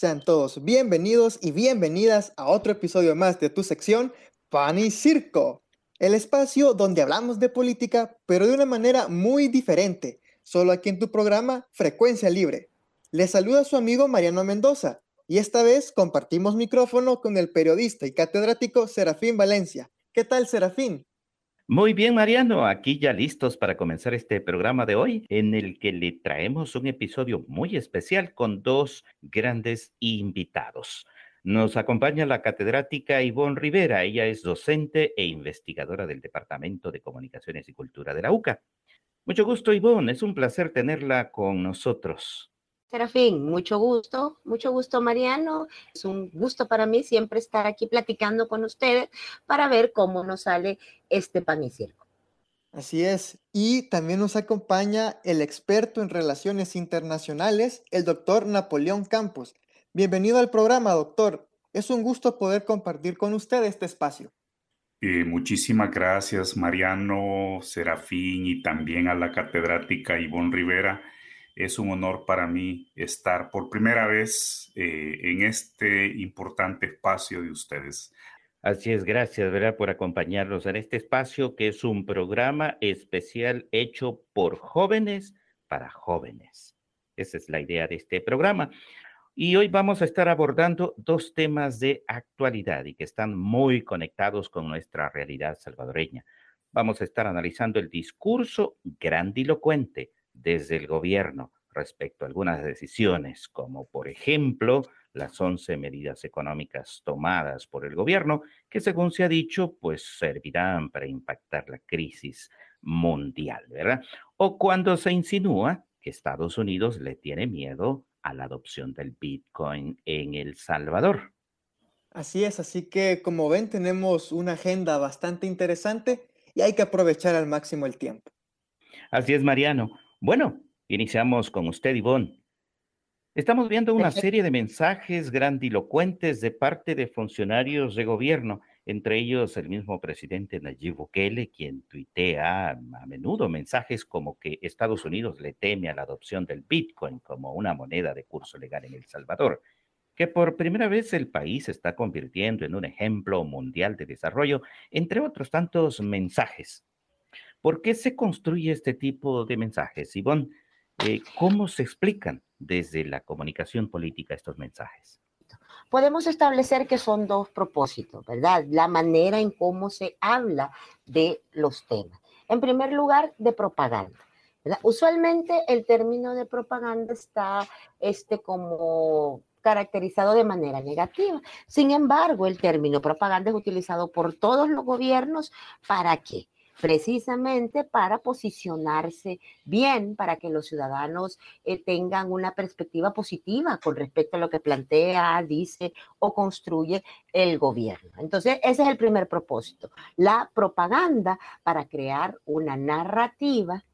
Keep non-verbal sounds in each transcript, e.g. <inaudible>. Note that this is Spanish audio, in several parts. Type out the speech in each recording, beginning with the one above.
Sean todos bienvenidos y bienvenidas a otro episodio más de tu sección Pan y Circo, el espacio donde hablamos de política, pero de una manera muy diferente, solo aquí en tu programa Frecuencia Libre. Les saluda su amigo Mariano Mendoza y esta vez compartimos micrófono con el periodista y catedrático Serafín Valencia. ¿Qué tal, Serafín? Muy bien, Mariano, aquí ya listos para comenzar este programa de hoy, en el que le traemos un episodio muy especial con dos grandes invitados. Nos acompaña la catedrática Ivonne Rivera. Ella es docente e investigadora del Departamento de Comunicaciones y Cultura de la UCA. Mucho gusto, Ivonne. Es un placer tenerla con nosotros. Serafín, mucho gusto, mucho gusto Mariano. Es un gusto para mí siempre estar aquí platicando con ustedes para ver cómo nos sale este pan y circo. Así es. Y también nos acompaña el experto en relaciones internacionales, el doctor Napoleón Campos. Bienvenido al programa, doctor. Es un gusto poder compartir con usted este espacio. Eh, muchísimas gracias, Mariano, Serafín y también a la catedrática Ivonne Rivera es un honor para mí estar por primera vez eh, en este importante espacio de ustedes. Así es, gracias, ¿verdad? Por acompañarnos en este espacio que es un programa especial hecho por jóvenes para jóvenes. Esa es la idea de este programa. Y hoy vamos a estar abordando dos temas de actualidad y que están muy conectados con nuestra realidad salvadoreña. Vamos a estar analizando el discurso grandilocuente desde el gobierno respecto a algunas decisiones, como por ejemplo las 11 medidas económicas tomadas por el gobierno, que según se ha dicho, pues servirán para impactar la crisis mundial, ¿verdad? O cuando se insinúa que Estados Unidos le tiene miedo a la adopción del Bitcoin en El Salvador. Así es, así que como ven tenemos una agenda bastante interesante y hay que aprovechar al máximo el tiempo. Así es, Mariano. Bueno, iniciamos con usted, Ivonne. Estamos viendo una serie de mensajes grandilocuentes de parte de funcionarios de gobierno, entre ellos el mismo presidente Nayib Bukele, quien tuitea a menudo mensajes como que Estados Unidos le teme a la adopción del Bitcoin como una moneda de curso legal en El Salvador, que por primera vez el país se está convirtiendo en un ejemplo mundial de desarrollo, entre otros tantos mensajes. ¿Por qué se construye este tipo de mensajes? Ivonne, eh, ¿cómo se explican desde la comunicación política estos mensajes? Podemos establecer que son dos propósitos, ¿verdad? La manera en cómo se habla de los temas. En primer lugar, de propaganda. Usualmente el término de propaganda está este, como caracterizado de manera negativa. Sin embargo, el término propaganda es utilizado por todos los gobiernos para qué? Precisamente para posicionarse bien, para que los ciudadanos eh, tengan una perspectiva positiva con respecto a lo que plantea, dice o construye el gobierno. Entonces, ese es el primer propósito, la propaganda para crear una narrativa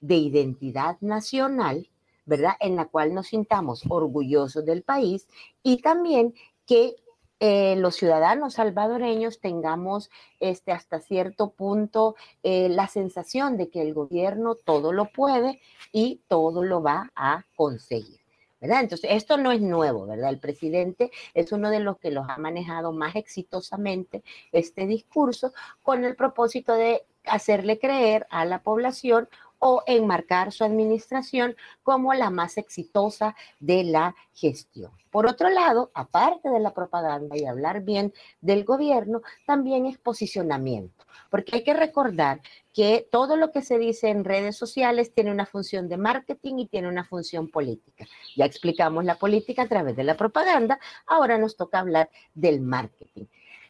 de identidad nacional, ¿verdad? En la cual nos sintamos orgullosos del país y también que eh, los ciudadanos salvadoreños tengamos este, hasta cierto punto eh, la sensación de que el gobierno todo lo puede y todo lo va a conseguir. ¿verdad? Entonces, esto no es nuevo, ¿verdad? El presidente es uno de los que los ha manejado más exitosamente este discurso con el propósito de hacerle creer a la población o enmarcar su administración como la más exitosa de la gestión. Por otro lado, aparte de la propaganda y hablar bien del gobierno, también es posicionamiento, porque hay que recordar que todo lo que se dice en redes sociales tiene una función de marketing y tiene una función política. Ya explicamos la política a través de la propaganda, ahora nos toca hablar del marketing.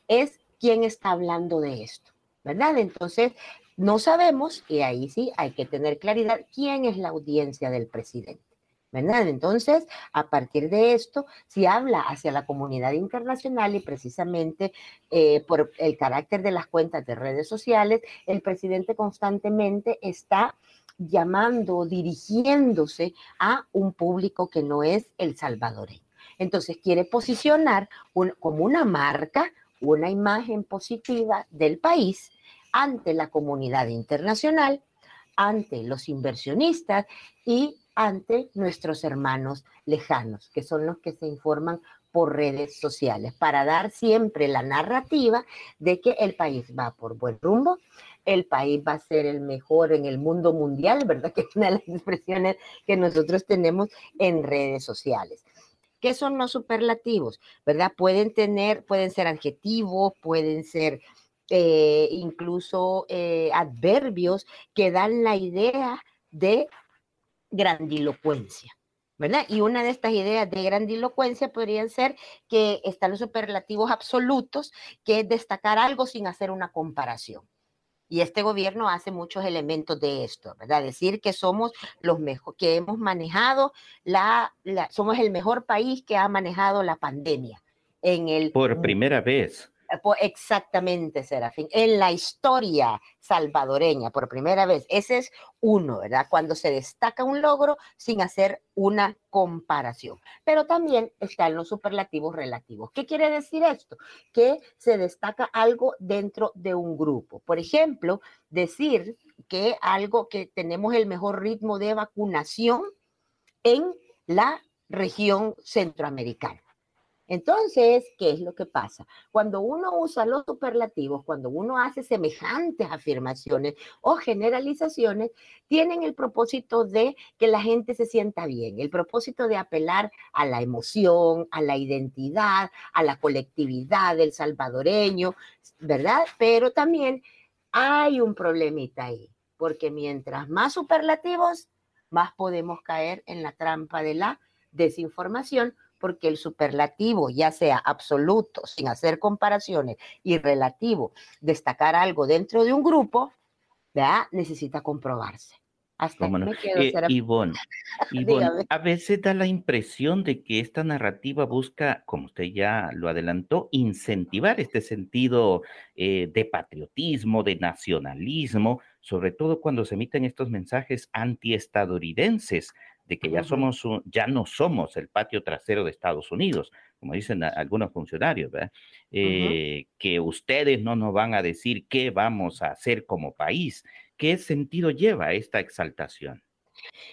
Es quién está hablando de esto. ¿verdad? Entonces, no sabemos, y ahí sí hay que tener claridad, quién es la audiencia del presidente. Entonces, a partir de esto, si habla hacia la comunidad internacional y precisamente eh, por el carácter de las cuentas de redes sociales, el presidente constantemente está llamando, dirigiéndose a un público que no es el salvadoreño. Entonces, quiere posicionar como una marca, una imagen positiva del país ante la comunidad internacional, ante los inversionistas y ante nuestros hermanos lejanos, que son los que se informan por redes sociales, para dar siempre la narrativa de que el país va por buen rumbo, el país va a ser el mejor en el mundo mundial, ¿verdad? <laughs> Que es una de las expresiones que nosotros tenemos en redes sociales. ¿Qué son los superlativos? ¿Verdad? Pueden tener, pueden ser adjetivos, pueden ser eh, incluso eh, adverbios que dan la idea de grandilocuencia. ¿verdad? Y una de estas ideas de grandilocuencia podrían ser que están los superlativos absolutos, que es destacar algo sin hacer una comparación. Y este gobierno hace muchos elementos de esto, ¿verdad? Decir que somos los mejores, que hemos manejado la, somos el mejor país que ha manejado la pandemia en el por primera vez. Exactamente, Serafín. En la historia salvadoreña, por primera vez. Ese es uno, ¿verdad? Cuando se destaca un logro sin hacer una comparación. Pero también están los superlativos relativos. ¿Qué quiere decir esto? Que se destaca algo dentro de un grupo. Por ejemplo, decir que algo que tenemos el mejor ritmo de vacunación en la región centroamericana. Entonces, ¿qué es lo que pasa? Cuando uno usa los superlativos, cuando uno hace semejantes afirmaciones o generalizaciones, tienen el propósito de que la gente se sienta bien, el propósito de apelar a la emoción, a la identidad, a la colectividad del salvadoreño, ¿verdad? Pero también hay un problemita ahí, porque mientras más superlativos, más podemos caer en la trampa de la desinformación porque el superlativo, ya sea absoluto, sin hacer comparaciones, y relativo, destacar algo dentro de un grupo, ¿verdad? necesita comprobarse. Hasta no? me quedo, eh, Ivonne, <laughs> a veces da la impresión de que esta narrativa busca, como usted ya lo adelantó, incentivar este sentido eh, de patriotismo, de nacionalismo, sobre todo cuando se emiten estos mensajes antiestadounidenses de que ya somos ya no somos el patio trasero de Estados Unidos, como dicen algunos funcionarios, eh, que ustedes no nos van a decir qué vamos a hacer como país. ¿Qué sentido lleva esta exaltación?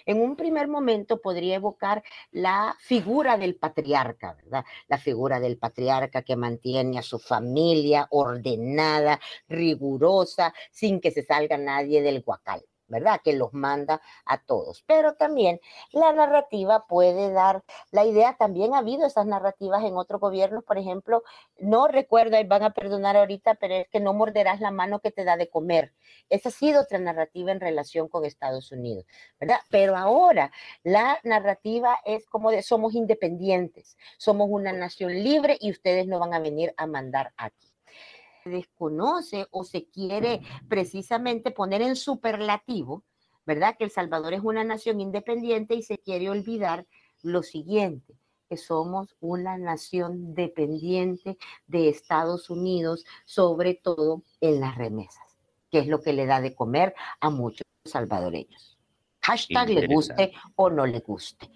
En un primer momento podría evocar la figura del patriarca, ¿verdad? La figura del patriarca que mantiene a su familia ordenada, rigurosa, sin que se salga nadie del guacal. ¿Verdad? Que los manda a todos. Pero también la narrativa puede dar la idea, también ha habido esas narrativas en otros gobiernos, por ejemplo, no recuerdo, y van a perdonar ahorita, pero es que no morderás la mano que te da de comer. Esa ha sido otra narrativa en relación con Estados Unidos, ¿verdad? Pero ahora la narrativa es como de somos independientes, somos una nación libre y ustedes no van a venir a mandar aquí desconoce o se quiere precisamente poner en superlativo, ¿verdad? Que El Salvador es una nación independiente y se quiere olvidar lo siguiente, que somos una nación dependiente de Estados Unidos, sobre todo en las remesas, que es lo que le da de comer a muchos salvadoreños. Hashtag le guste o no le guste.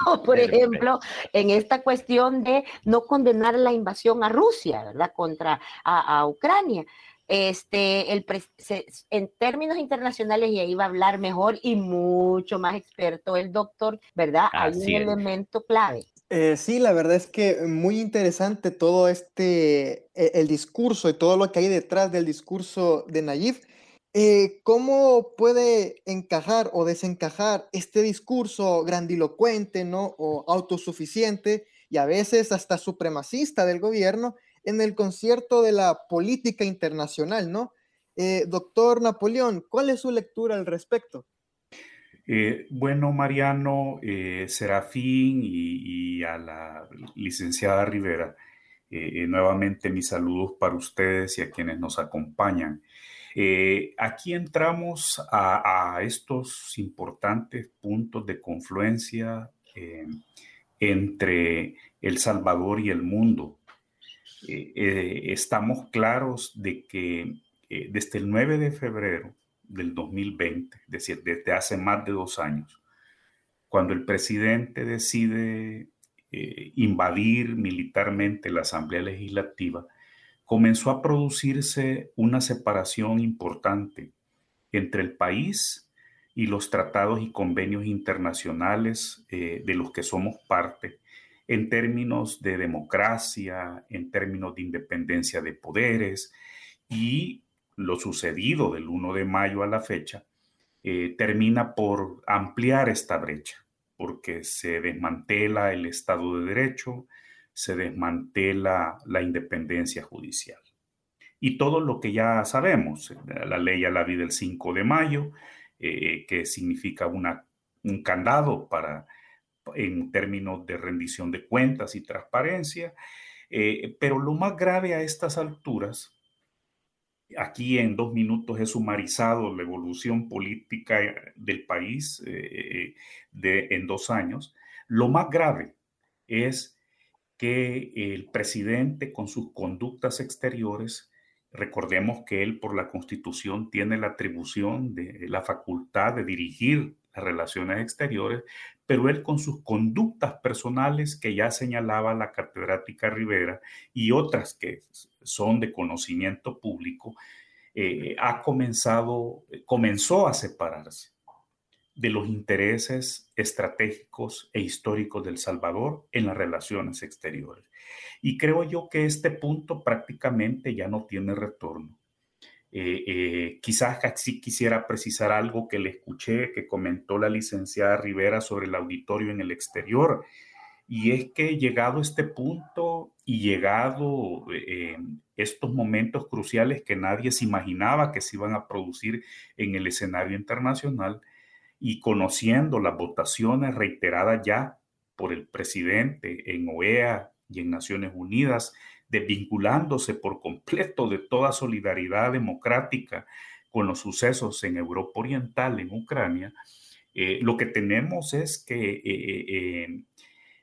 <laughs> por ejemplo, en esta cuestión de no condenar la invasión a Rusia, ¿verdad? Contra a, Ucrania. Este, el en términos internacionales, y ahí va a hablar mejor y mucho más experto el doctor, ¿verdad? Hay un elemento clave. Eh, sí, la verdad es que muy interesante todo este, e, el discurso y todo lo que hay detrás del discurso de Nayib. Eh, ¿cómo puede encajar o desencajar este discurso grandilocuente, ¿no? O autosuficiente y a veces hasta supremacista del gobierno en el concierto de la política internacional, ¿no? Eh, doctor Napoleón, ¿cuál es su lectura al respecto? Eh, bueno, Mariano, Serafín y, a la licenciada Rivera, nuevamente mis saludos para ustedes y a quienes nos acompañan. Eh, aquí entramos a, estos importantes puntos de confluencia eh, entre El Salvador y el mundo. Eh, estamos claros de que desde el 9 de febrero del 2020, es decir, desde hace más de dos años, cuando el presidente decide invadir militarmente la Asamblea Legislativa, comenzó a producirse una separación importante entre el país y los tratados y convenios internacionales eh, de los que somos parte en términos de democracia, en términos de independencia de poderes y lo sucedido del 1 de mayo a la fecha eh, termina por ampliar esta brecha, porque se desmantela el Estado de Derecho, se desmantela la independencia judicial. Y todo lo que ya sabemos, la ley a la vida del 5 de mayo, eh, que significa una, un candado para, en términos de rendición de cuentas y transparencia, eh, pero lo más grave a estas alturas, aquí en dos minutos he sumarizado la evolución política del país eh, de, en dos años, lo más grave es que el presidente con sus conductas exteriores, recordemos que él por la constitución tiene la atribución de la facultad de dirigir las relaciones exteriores, pero él con sus conductas personales que ya señalaba la catedrática Rivera y otras que son de conocimiento público, eh, ha comenzado, comenzó a separarse de los intereses estratégicos e históricos del Salvador en las relaciones exteriores. Y creo yo que este punto prácticamente ya no tiene retorno. Eh, eh, quizás sí quisiera precisar algo que le escuché, que comentó la licenciada Rivera sobre el auditorio en el exterior, y es que llegado este punto y llegado eh, estos momentos cruciales que nadie se imaginaba que se iban a producir en el escenario internacional, y conociendo las votaciones reiteradas ya por el presidente en OEA y en Naciones Unidas, desvinculándose por completo de toda solidaridad democrática con los sucesos en Europa Oriental, en Ucrania, eh, lo que tenemos es que eh,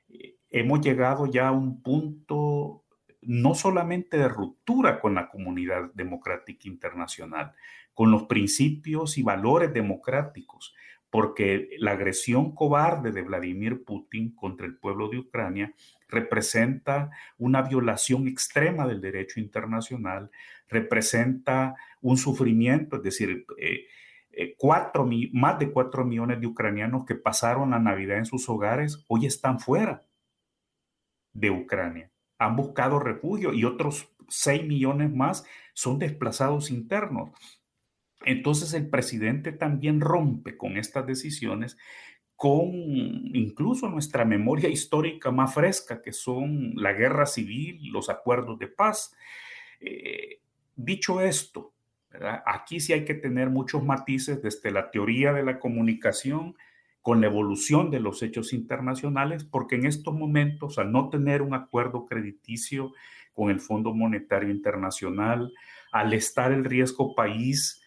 eh, hemos llegado ya a un punto no solamente de ruptura con la comunidad democrática internacional, con los principios y valores democráticos, porque la agresión cobarde de Vladimir Putin contra el pueblo de Ucrania representa una violación extrema del derecho internacional, representa un sufrimiento, es decir, eh, eh, más de cuatro millones de ucranianos que pasaron la Navidad en sus hogares hoy están fuera de Ucrania, han buscado refugio y otros seis millones más son desplazados internos. Entonces el presidente también rompe con estas decisiones con incluso nuestra memoria histórica más fresca, que son la guerra civil, los acuerdos de paz. Eh, dicho esto, aquí sí hay que tener muchos matices desde la teoría de la comunicación con la evolución de los hechos internacionales, porque en estos momentos, al no tener un acuerdo crediticio con el Fondo Monetario Internacional, al estar el riesgo país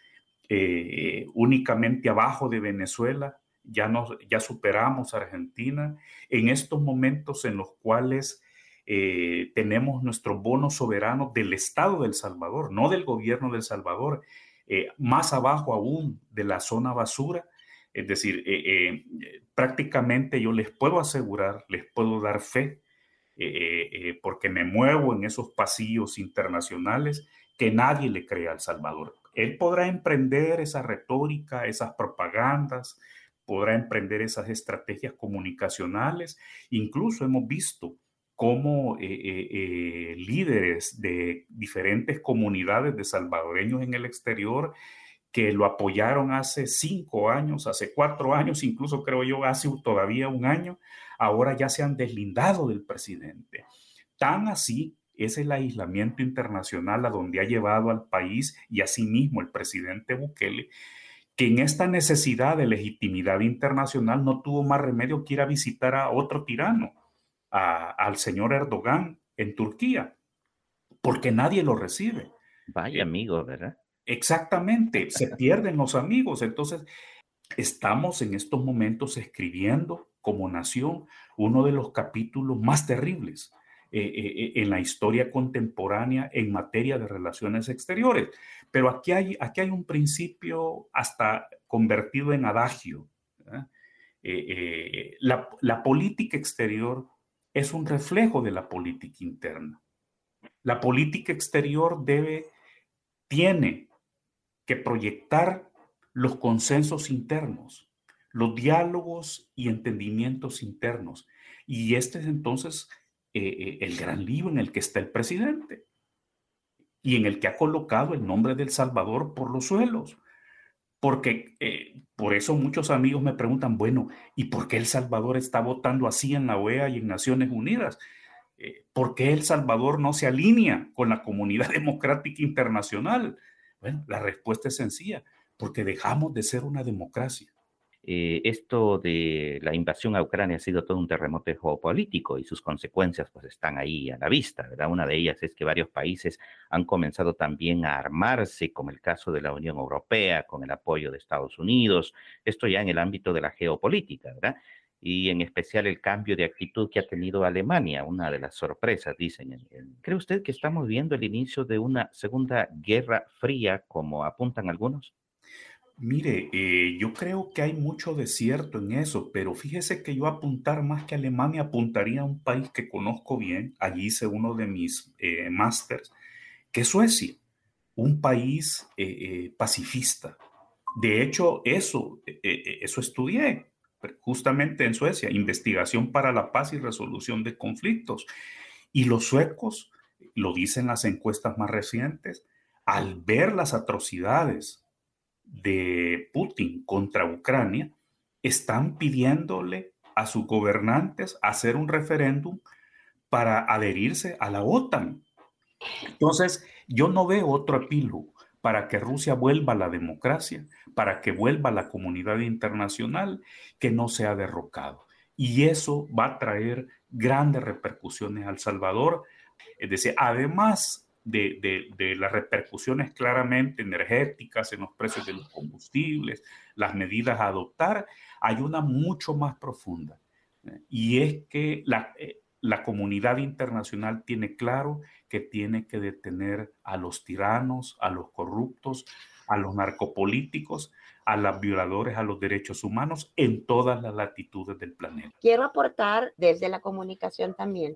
eh, únicamente abajo de Venezuela, ya, ya superamos a Argentina, en estos momentos en los cuales eh, tenemos nuestro bono soberano del Estado del Salvador, no del gobierno del Salvador, eh, más abajo aún de la zona basura. Es decir, prácticamente yo les puedo asegurar, les puedo dar fe, porque me muevo en esos pasillos internacionales, que nadie le crea al Salvador él podrá emprender esa retórica, esas propagandas, podrá emprender esas estrategias comunicacionales. Incluso hemos visto cómo eh, eh, eh, líderes de diferentes comunidades de salvadoreños en el exterior que lo apoyaron hace cinco años, hace cuatro años, incluso creo yo hace todavía un año, ahora ya se han deslindado del presidente. Tan así es el aislamiento internacional a donde ha llevado al país y asimismo el presidente Bukele, que en esta necesidad de legitimidad internacional no tuvo más remedio que ir a visitar a otro tirano, al señor Erdogan en Turquía, porque nadie lo recibe. Vaya amigo, ¿verdad? Exactamente, se pierden los amigos. Entonces, estamos en estos momentos escribiendo como nación uno de los capítulos más terribles eh, eh, eh, en la historia contemporánea en materia de relaciones exteriores. Pero aquí hay, aquí hay un principio hasta convertido en adagio. La, la política exterior es un reflejo de la política interna. La política exterior debe, tiene que proyectar los consensos internos, los diálogos y entendimientos internos. Y este es entonces eh, eh, el gran libro en el que está el presidente y en el que ha colocado el nombre del Salvador por los suelos. Porque eh, por eso muchos amigos me preguntan, bueno, ¿y por qué El Salvador está votando así en la OEA y en Naciones Unidas? ¿Por qué El Salvador no se alinea con la comunidad <laughs> democrática internacional? Bueno, la respuesta es sencilla, porque dejamos de ser una democracia. Eh, esto de la invasión a Ucrania ha sido todo un terremoto geopolítico y sus consecuencias pues están ahí a la vista, ¿verdad? Una de ellas es que varios países han comenzado también a armarse, como el caso de la Unión Europea, con el apoyo de Estados Unidos, esto ya en el ámbito de la geopolítica, ¿verdad? Y en especial el cambio de actitud que ha tenido Alemania, una de las sorpresas, dicen. ¿Cree usted que estamos viendo el inicio de una segunda guerra fría, como apuntan algunos? Mire, eh, yo creo que hay mucho desierto en eso, pero fíjese que yo apuntar más que Alemania, apuntaría a un país que conozco bien, allí hice uno de mis eh, másters, que es Suecia, un país eh, pacifista. De hecho, eso, eso estudié justamente en Suecia, investigación para la paz y resolución de conflictos. Y los suecos, lo dicen las encuestas más recientes, al ver las atrocidades de Putin contra Ucrania, están pidiéndole a sus gobernantes hacer un referéndum para adherirse a la OTAN. Entonces, yo no veo otro epílogo para que Rusia vuelva a la democracia, para que vuelva la comunidad internacional, que no sea derrocado. Y eso va a traer grandes repercusiones al Salvador. Es decir, además de, las repercusiones claramente energéticas en los precios de los combustibles, las medidas a adoptar, hay una mucho más profunda. Y es que la, eh, la comunidad internacional tiene claro que tiene que detener a los tiranos, a los corruptos, a los narcopolíticos, a los violadores a los derechos humanos en todas las latitudes del planeta. Quiero aportar desde la comunicación también,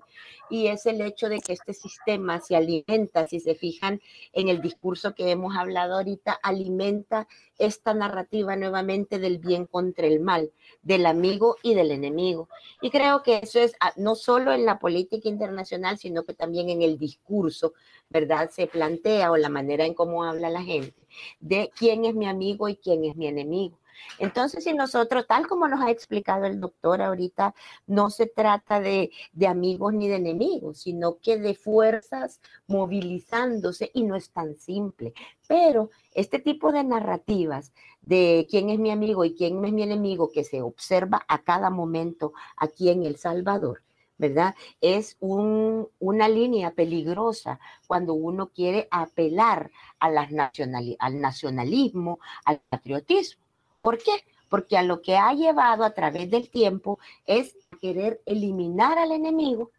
y es el hecho de que este sistema se alimenta, si se fijan en el discurso que hemos hablado ahorita, alimenta esta narrativa nuevamente del bien contra el mal, del amigo y del enemigo. Y creo que eso es ah, no solo en la política internacional, sino que también en el discurso, ¿verdad? Se plantea o la manera en cómo habla la gente de quién es mi amigo y quién es mi enemigo. Entonces, si nosotros, tal como nos ha explicado el doctor ahorita, no se trata de, de, amigos ni de enemigos, sino que de fuerzas movilizándose y no es tan simple. Pero este tipo de narrativas de quién es mi amigo y quién es mi enemigo que se observa a cada momento aquí en El Salvador, ¿verdad? Es una línea peligrosa cuando uno quiere apelar a al nacionalismo, al patriotismo. ¿Por qué? Porque a lo que ha llevado a través del tiempo es querer eliminar al enemigo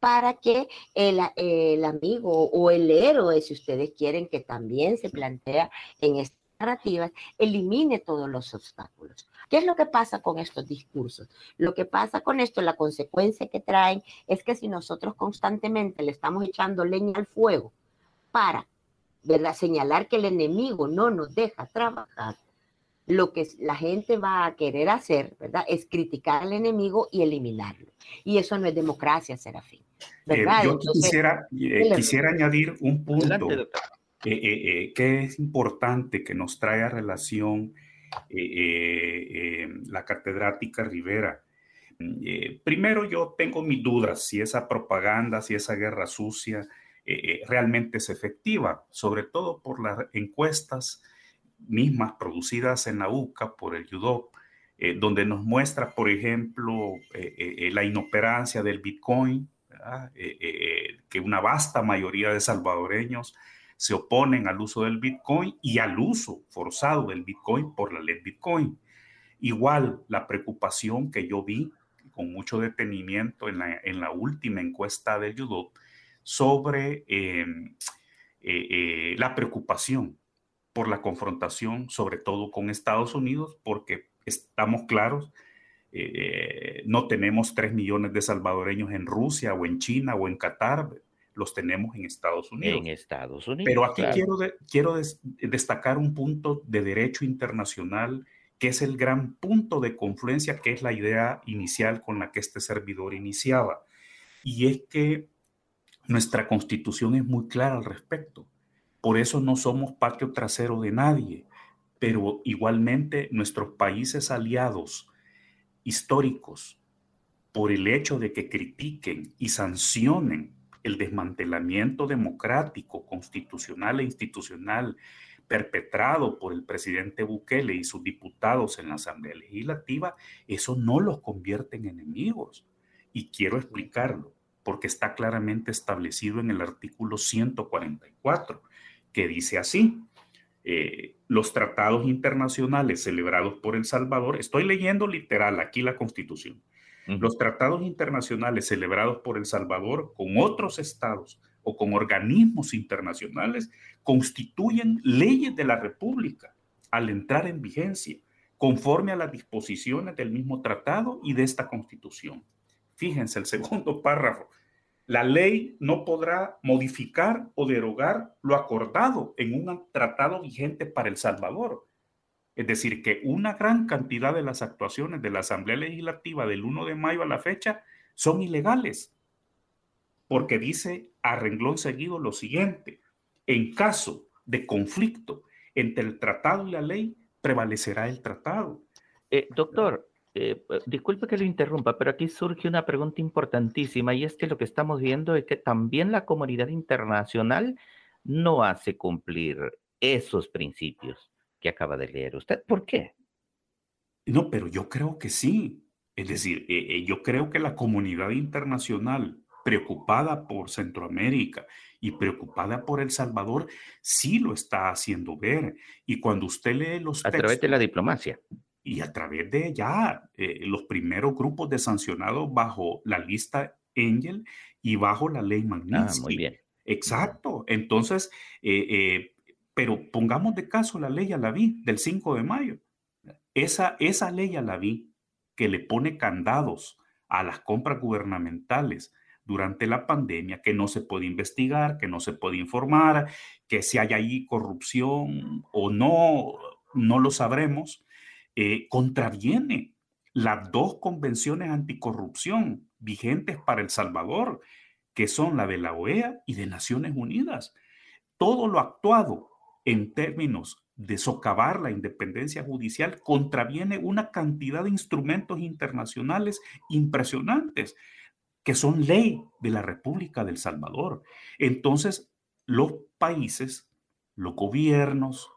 para que el, amigo o el héroe, si ustedes quieren, que también se plantea en estas narrativas, elimine todos los obstáculos. ¿Qué es lo que pasa con estos discursos? Lo que pasa con esto, la consecuencia que traen es que si nosotros constantemente le estamos echando leña al fuego para ¿verdad? señalar que el enemigo no nos deja trabajar, lo que la gente va a querer hacer, ¿verdad? Es criticar al enemigo y eliminarlo. Y eso no es democracia, Serafín. Eh, yo quisiera, eh, quisiera añadir un punto eh, que es importante que nos trae a relación eh, eh, la catedrática Rivera. Mm, eh, primero yo tengo mis dudas si esa propaganda, si esa guerra sucia realmente es efectiva, sobre todo por las encuestas mismas producidas en la UCA por el UDOP, donde nos muestra, por ejemplo, la inoperancia del Bitcoin, que una vasta mayoría de salvadoreños se oponen al uso del Bitcoin y al uso forzado del Bitcoin por la ley Bitcoin. Igual la preocupación que yo vi con mucho detenimiento en la, última encuesta de Yudot sobre em, eh, eh, la preocupación por la confrontación, sobre todo con Estados Unidos, porque estamos claros, eh, no tenemos tres millones de salvadoreños en Rusia o en China o en Qatar, los tenemos en Estados Unidos. En Estados Unidos. Pero aquí quiero, quiero destacar un punto de derecho internacional que es el gran punto de confluencia, que es la idea inicial con la que este servidor iniciaba. Y es que nuestra constitución es muy clara al respecto. Por eso no somos patio trasero de nadie, pero igualmente nuestros países aliados históricos, por el hecho de que critiquen y sancionen el desmantelamiento democrático, constitucional e institucional perpetrado por el presidente Bukele y sus diputados en la Asamblea Legislativa, eso no los convierte en enemigos. Y quiero explicarlo, porque está claramente establecido en el artículo 144, que dice así, eh, los tratados internacionales celebrados por El Salvador, estoy leyendo literal aquí la constitución, los tratados internacionales celebrados por El Salvador con otros estados o con organismos internacionales constituyen leyes de la República al entrar en vigencia, conforme a las disposiciones del mismo tratado y de esta constitución. Fíjense el <laughs> segundo párrafo. La ley no podrá modificar o derogar lo acordado en un tratado vigente para El Salvador. Es decir, que una gran cantidad de las actuaciones de la Asamblea Legislativa del 1 de mayo a la fecha son ilegales porque dice a renglón seguido lo siguiente, en caso de conflicto entre el tratado y la ley, prevalecerá el tratado. Eh, doctor, eh, disculpe que lo interrumpa, pero aquí surge una pregunta importantísima y es que lo que estamos viendo es que también la comunidad internacional no hace cumplir esos principios que acaba de leer usted. ¿Por qué? No, pero yo creo que sí. Es decir, eh, yo creo que la comunidad internacional preocupada por Centroamérica y preocupada por El Salvador, sí lo está haciendo ver. Y cuando usted lee los A través de la diplomacia. Y a través de ya eh, los primeros grupos de sancionados bajo la lista Angel y bajo la ley Magnitsky. Ah, muy bien. Exacto. Entonces, eh, eh, pero pongamos de caso la ley a la vi del 5 de mayo. Esa, esa ley a la vi que le pone candados a las compras gubernamentales, durante la pandemia, que no se puede investigar, que no se puede informar, que si hay ahí corrupción o no, no lo sabremos, eh, contraviene las dos convenciones anticorrupción vigentes para El Salvador, que son la de la OEA y de Naciones Unidas. Todo lo actuado en términos de socavar la independencia judicial contraviene una cantidad de instrumentos internacionales impresionantes que son ley de la República del Salvador. Entonces, los países, los gobiernos,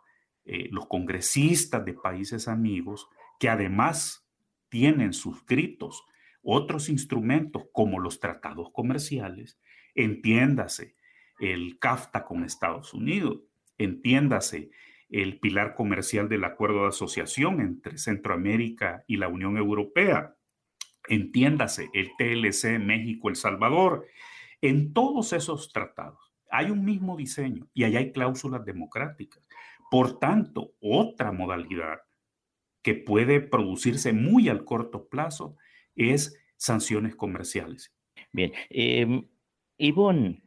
eh, los congresistas de países amigos, que además tienen suscritos otros instrumentos como los tratados comerciales, entiéndase el CAFTA con Estados Unidos, entiéndase el pilar comercial del acuerdo de asociación entre Centroamérica y la Unión Europea, entiéndase el TLC México, El Salvador, en todos esos tratados hay un mismo diseño y allá hay cláusulas democráticas. Por tanto, otra modalidad que puede producirse muy al corto plazo es sanciones comerciales. Bien, eh, Ivonne,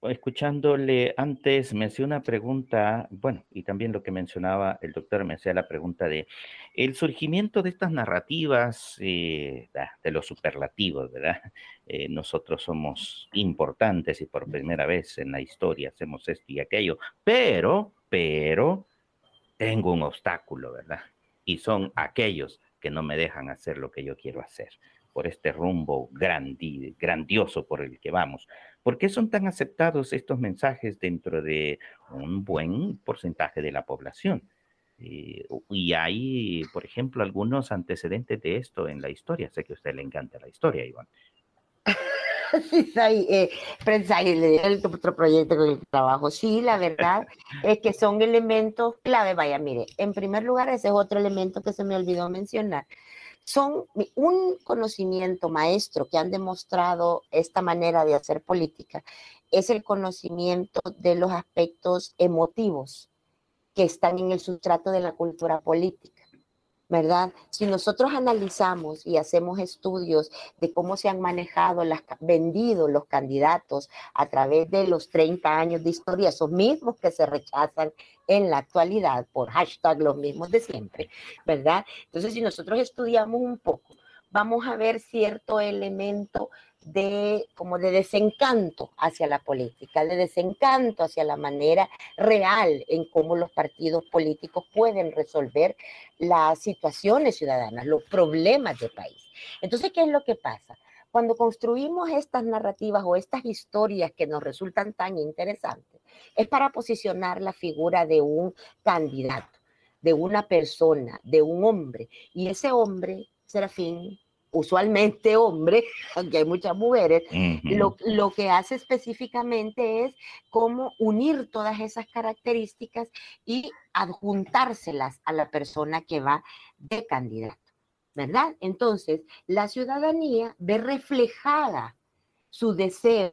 escuchándole antes, me hacía una pregunta, bueno, y también lo que mencionaba el doctor, me hacía la pregunta de el surgimiento de estas narrativas, eh, de los superlativos, ¿verdad? <laughs> Eh, nosotros somos importantes y por primera vez en la historia hacemos esto y aquello, pero, pero, tengo un obstáculo, ¿verdad? Y son aquellos que no me dejan hacer lo que yo quiero hacer por este rumbo grandioso por el que vamos. ¿Por qué son tan aceptados estos mensajes dentro de un buen porcentaje de la población? Eh, y hay, por ejemplo, algunos antecedentes de esto en la historia. Sé que a usted le encanta la historia, Iván. Eh, el otro proyecto con el trabajo. Sí, la verdad es que son elementos clave. Vaya, mire, en primer lugar, ese es otro elemento que se me olvidó mencionar. Son un conocimiento maestro que han demostrado esta manera de hacer política, es el conocimiento de los aspectos emotivos que están en el sustrato de la cultura política. ¿Verdad? Si nosotros analizamos y hacemos estudios de cómo se han manejado, las, vendido los candidatos a través de los 30 años de historia, esos mismos que se rechazan en la actualidad por hashtag los mismos de siempre, ¿verdad? Entonces, si nosotros estudiamos un poco, vamos a ver cierto elemento de como de desencanto hacia la política, de desencanto hacia la manera real en cómo los partidos políticos pueden resolver las situaciones ciudadanas, los problemas del país. Entonces, ¿qué es lo que pasa? Cuando construimos estas narrativas o estas historias que nos resultan tan interesantes, es para posicionar la figura de un candidato, de una persona, de un hombre. Y ese hombre, Serafín, usualmente hombre, <laughs> aunque hay muchas mujeres, lo, lo, que hace específicamente es cómo unir todas esas características y adjuntárselas a la persona que va de candidato, ¿verdad? Entonces, la ciudadanía ve reflejada su deseo,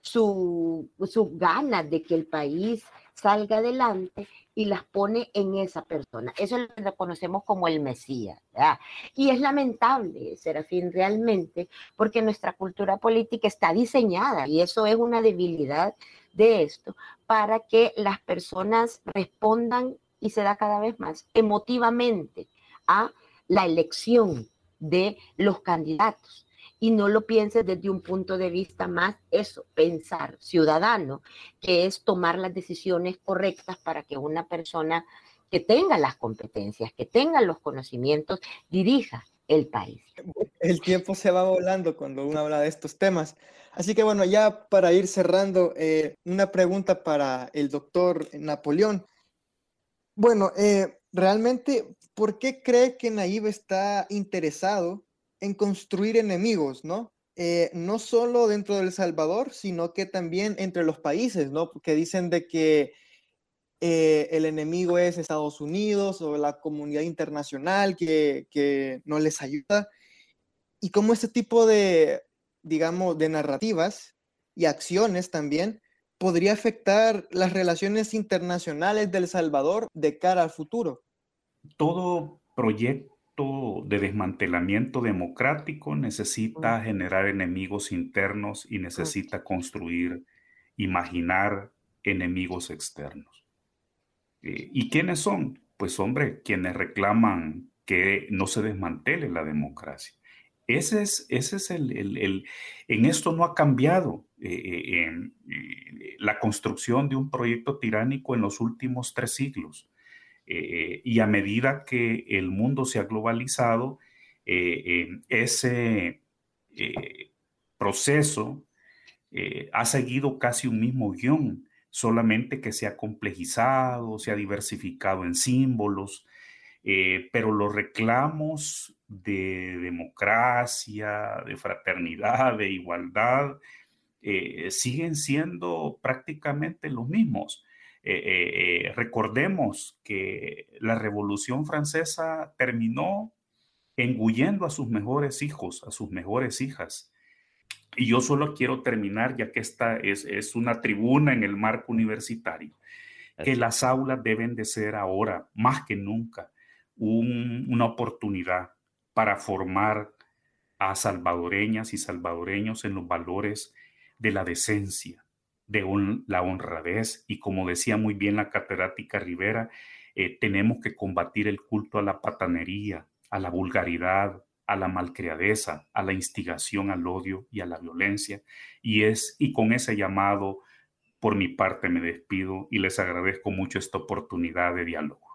su, su ganas de que el país salga adelante y las pone en esa persona. Eso lo conocemos como el Mesías. Y es lamentable, Serafín, realmente, porque nuestra cultura política está diseñada, y eso es una debilidad de esto, para que las personas respondan, y se da cada vez más, emotivamente a la elección de los candidatos y no lo pienses desde un punto de vista más eso, pensar ciudadano, que es tomar las decisiones correctas para que una persona que tenga las competencias, que tenga los conocimientos, dirija el país. El tiempo se va volando cuando uno habla de estos temas. Así que bueno, ya para ir cerrando, eh, una pregunta para el doctor Napoleón. Bueno, eh, realmente, ¿por qué cree que Naive está interesado en construir enemigos, ¿no? Eh, no solo dentro del Salvador, sino que también entre los países, ¿no? Porque dicen de que eh, el enemigo es Estados Unidos o la comunidad internacional que, que no les ayuda. Y cómo este tipo de, digamos, de narrativas y acciones también podría afectar las relaciones internacionales del Salvador de cara al futuro. Todo proyecto de desmantelamiento democrático necesita generar enemigos internos y necesita construir, imaginar enemigos externos. Eh, ¿Y quiénes son? Pues hombre, quienes reclaman que no se desmantele la democracia. Ese es, ese es el, el, en esto no ha cambiado eh, eh, la construcción de un proyecto tiránico en los últimos tres siglos. Eh, y a medida que el mundo se ha globalizado, eh, ese eh, proceso ha seguido casi un mismo guion, solamente que se ha complejizado, se ha diversificado en símbolos, pero los reclamos de democracia, de fraternidad, de igualdad, siguen siendo prácticamente los mismos. Eh, eh, recordemos que la Revolución Francesa terminó engullendo a sus mejores hijos, a sus mejores hijas. Y yo solo quiero terminar, ya que esta es, es una tribuna en el marco universitario, que las aulas deben de ser ahora, más que nunca, una oportunidad para formar a salvadoreñas y salvadoreños en los valores de la decencia, de la honradez y como decía muy bien la catedrática Rivera, eh, tenemos que combatir el culto a la patanería, a la vulgaridad, a la malcriadeza, a la instigación al odio y a la violencia. Y es y con ese llamado por mi parte me despido y les agradezco mucho esta oportunidad de diálogo.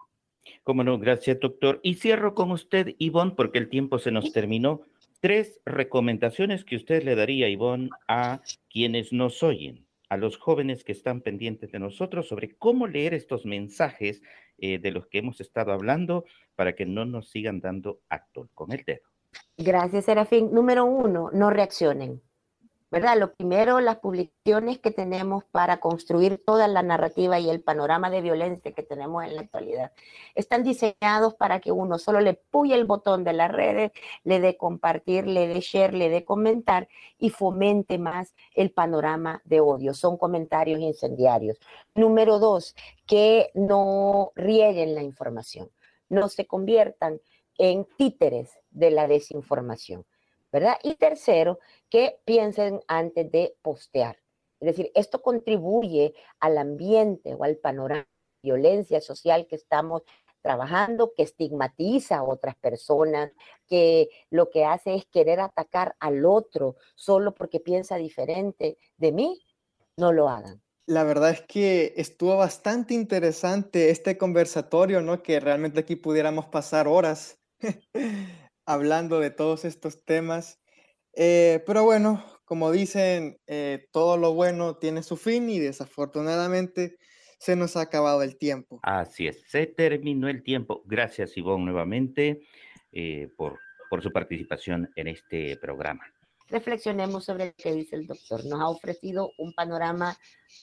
Cómo no, gracias doctor. Y cierro con usted, Ivonne, porque el tiempo se nos terminó. Tres recomendaciones que usted le daría, Ivonne, a quienes nos oyen a los jóvenes que están pendientes de nosotros sobre cómo leer estos mensajes eh, de los que hemos estado hablando para que no nos sigan dando acto con el dedo. Gracias, Serafín. Número uno, no reaccionen. ¿Verdad? Lo primero, las publicaciones que tenemos para construir toda la narrativa y el panorama de violencia que tenemos en la actualidad están diseñados para que uno solo le puye el botón de las redes, le dé compartir, le dé share, le dé comentar y fomente más el panorama de odio. Son comentarios incendiarios. Número dos, que no rieguen la información, no se conviertan en títeres de la desinformación. ¿Verdad? Y tercero, que piensen antes de postear. Es decir, esto contribuye al ambiente o al panorama de violencia social que estamos trabajando, que estigmatiza a otras personas, que lo que hace es querer atacar al otro solo porque piensa diferente de mí, no lo hagan. La verdad es que estuvo bastante interesante este conversatorio, ¿no? Que realmente aquí pudiéramos pasar horas <laughs> hablando de todos estos temas. Eh, pero bueno, como dicen, eh, todo lo bueno tiene su fin y desafortunadamente se nos ha acabado el tiempo. Así es, se terminó el tiempo. Gracias, Ivonne, nuevamente eh, por, por su participación en este programa. Reflexionemos sobre lo que dice el doctor. Nos ha ofrecido un panorama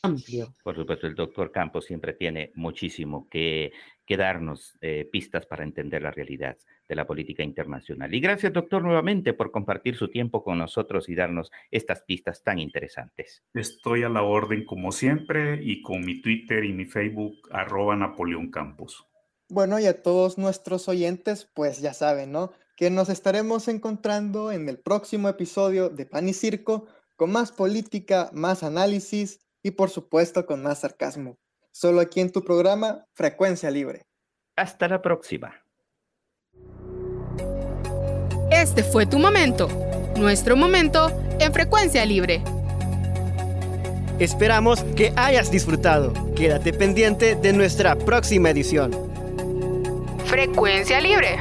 amplio. Por supuesto, el doctor Campos siempre tiene muchísimo que, que darnos pistas para entender la realidad de la política internacional. Y gracias, doctor, nuevamente por compartir su tiempo con nosotros y darnos estas pistas tan interesantes. Estoy a la orden como siempre y con mi Twitter y mi Facebook, arroba Napoleón Campos. Bueno, y a todos nuestros oyentes, pues ya saben, ¿no? Que nos estaremos encontrando en el próximo episodio de Pan y Circo con más política, más análisis y por supuesto con más sarcasmo. Solo aquí en tu programa, Frecuencia Libre. Hasta la próxima. Este fue tu momento, nuestro momento en frecuencia libre. Esperamos que hayas disfrutado. Quédate pendiente de nuestra próxima edición. Frecuencia libre.